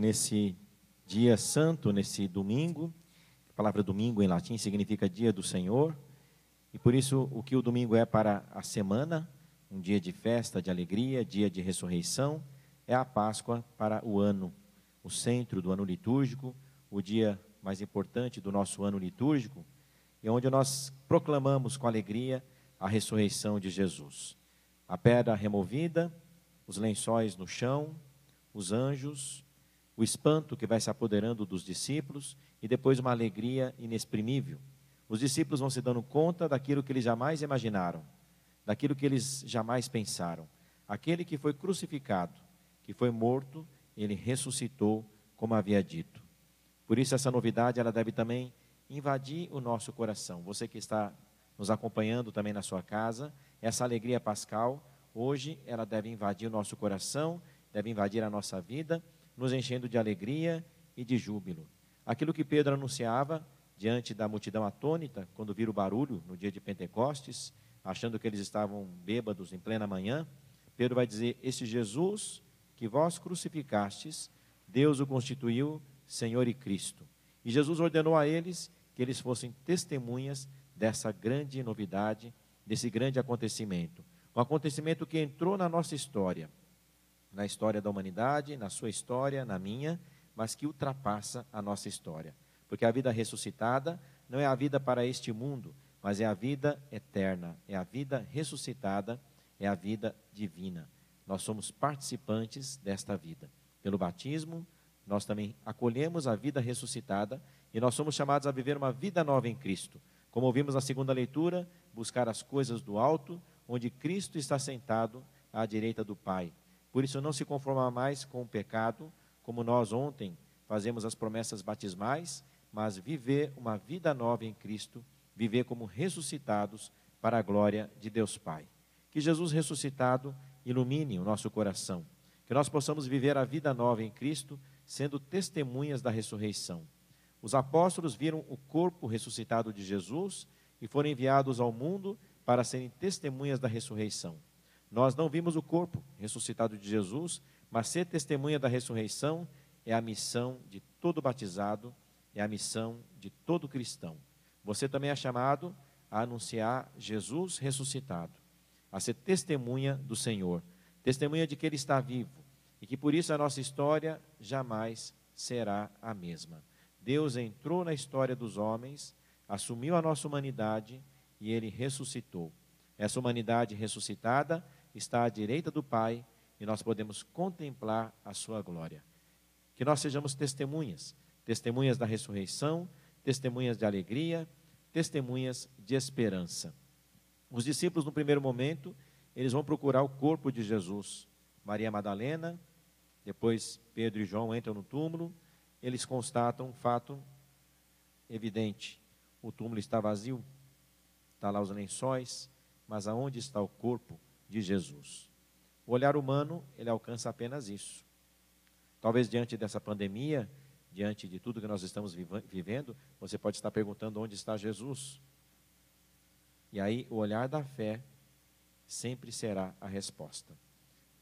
nesse dia santo, nesse domingo. A palavra domingo em latim significa dia do Senhor. E por isso, o que o domingo é para a semana, um dia de festa, de alegria, dia de ressurreição, é a Páscoa para o ano, o centro do ano litúrgico, o dia mais importante do nosso ano litúrgico, e onde nós proclamamos com alegria a ressurreição de Jesus. A pedra removida, os lençóis no chão, os anjos, o espanto que vai se apoderando dos discípulos e depois uma alegria inexprimível. Os discípulos vão se dando conta daquilo que eles jamais imaginaram, daquilo que eles jamais pensaram. Aquele que foi crucificado, que foi morto, ele ressuscitou, como havia dito. Por isso essa novidade ela deve também invadir o nosso coração. Você que está nos acompanhando também na sua casa, essa alegria pascal, hoje ela deve invadir o nosso coração, deve invadir a nossa vida nos enchendo de alegria e de júbilo. Aquilo que Pedro anunciava diante da multidão atônita, quando viram o barulho no dia de Pentecostes, achando que eles estavam bêbados em plena manhã, Pedro vai dizer: Esse Jesus que vós crucificastes, Deus o constituiu Senhor e Cristo. E Jesus ordenou a eles que eles fossem testemunhas dessa grande novidade, desse grande acontecimento. Um acontecimento que entrou na nossa história, na história da humanidade, na sua história, na minha, mas que ultrapassa a nossa história. Porque a vida ressuscitada não é a vida para este mundo, mas é a vida eterna, é a vida ressuscitada, é a vida divina. Nós somos participantes desta vida. Pelo batismo, nós também acolhemos a vida ressuscitada e nós somos chamados a viver uma vida nova em Cristo. Como ouvimos na segunda leitura, buscar as coisas do alto, onde Cristo está sentado à direita do Pai. Por isso, não se conformar mais com o pecado, como nós ontem fazemos as promessas batismais, mas viver uma vida nova em Cristo, viver como ressuscitados para a glória de Deus Pai. Que Jesus ressuscitado ilumine o nosso coração, que nós possamos viver a vida nova em Cristo, sendo testemunhas da ressurreição. Os apóstolos viram o corpo ressuscitado de Jesus e foram enviados ao mundo para serem testemunhas da ressurreição. Nós não vimos o corpo ressuscitado de Jesus, mas ser testemunha da ressurreição é a missão de todo batizado, é a missão de todo cristão. Você também é chamado a anunciar Jesus ressuscitado, a ser testemunha do Senhor, testemunha de que Ele está vivo e que por isso a nossa história jamais será a mesma. Deus entrou na história dos homens, assumiu a nossa humanidade e Ele ressuscitou. Essa humanidade ressuscitada está à direita do Pai e nós podemos contemplar a sua glória. Que nós sejamos testemunhas, testemunhas da ressurreição, testemunhas de alegria, testemunhas de esperança. Os discípulos, no primeiro momento, eles vão procurar o corpo de Jesus. Maria Madalena, depois Pedro e João entram no túmulo, eles constatam um fato evidente: o túmulo está vazio, está lá os lençóis, mas aonde está o corpo de Jesus. O olhar humano, ele alcança apenas isso. Talvez diante dessa pandemia, diante de tudo que nós estamos vivendo, você pode estar perguntando onde está Jesus. E aí, o olhar da fé sempre será a resposta.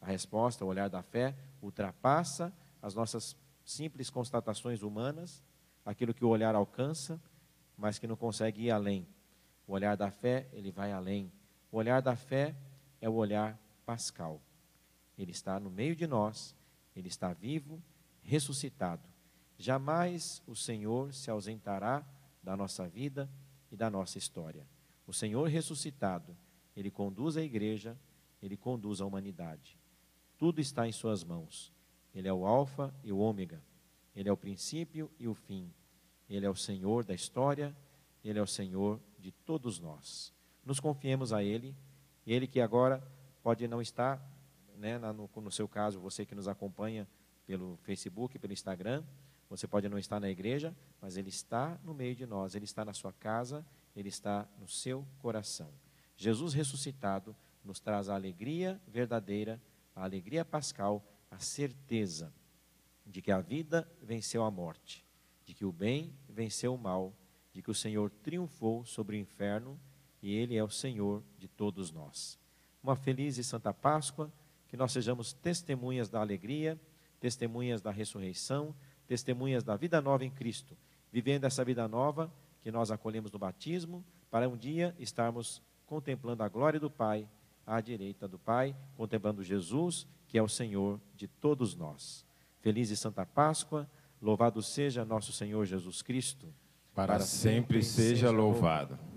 A resposta, o olhar da fé, ultrapassa as nossas simples constatações humanas, aquilo que o olhar alcança, mas que não consegue ir além. O olhar da fé, ele vai além. O olhar da fé é o olhar pascal. Ele está no meio de nós, ele está vivo, ressuscitado. Jamais o Senhor se ausentará da nossa vida e da nossa história. O Senhor ressuscitado, ele conduz a igreja, ele conduz a humanidade. Tudo está em suas mãos. Ele é o alfa e o ômega. Ele é o princípio e o fim. Ele é o Senhor da história, ele é o Senhor de todos nós. Nos confiemos a ele ele que agora pode não estar, né, no, no seu caso, você que nos acompanha pelo Facebook, pelo Instagram, você pode não estar na igreja, mas Ele está no meio de nós, Ele está na sua casa, Ele está no seu coração. Jesus ressuscitado nos traz a alegria verdadeira, a alegria pascal, a certeza de que a vida venceu a morte, de que o bem venceu o mal, de que o Senhor triunfou sobre o inferno e Ele é o Senhor de todos nós. Uma feliz e santa Páscoa, que nós sejamos testemunhas da alegria, testemunhas da ressurreição, testemunhas da vida nova em Cristo, vivendo essa vida nova que nós acolhemos no batismo, para um dia estarmos contemplando a glória do Pai, à direita do Pai, contemplando Jesus, que é o Senhor de todos nós. Feliz e Santa Páscoa, louvado seja nosso Senhor Jesus Cristo. Para, para sempre, sempre seja louvado.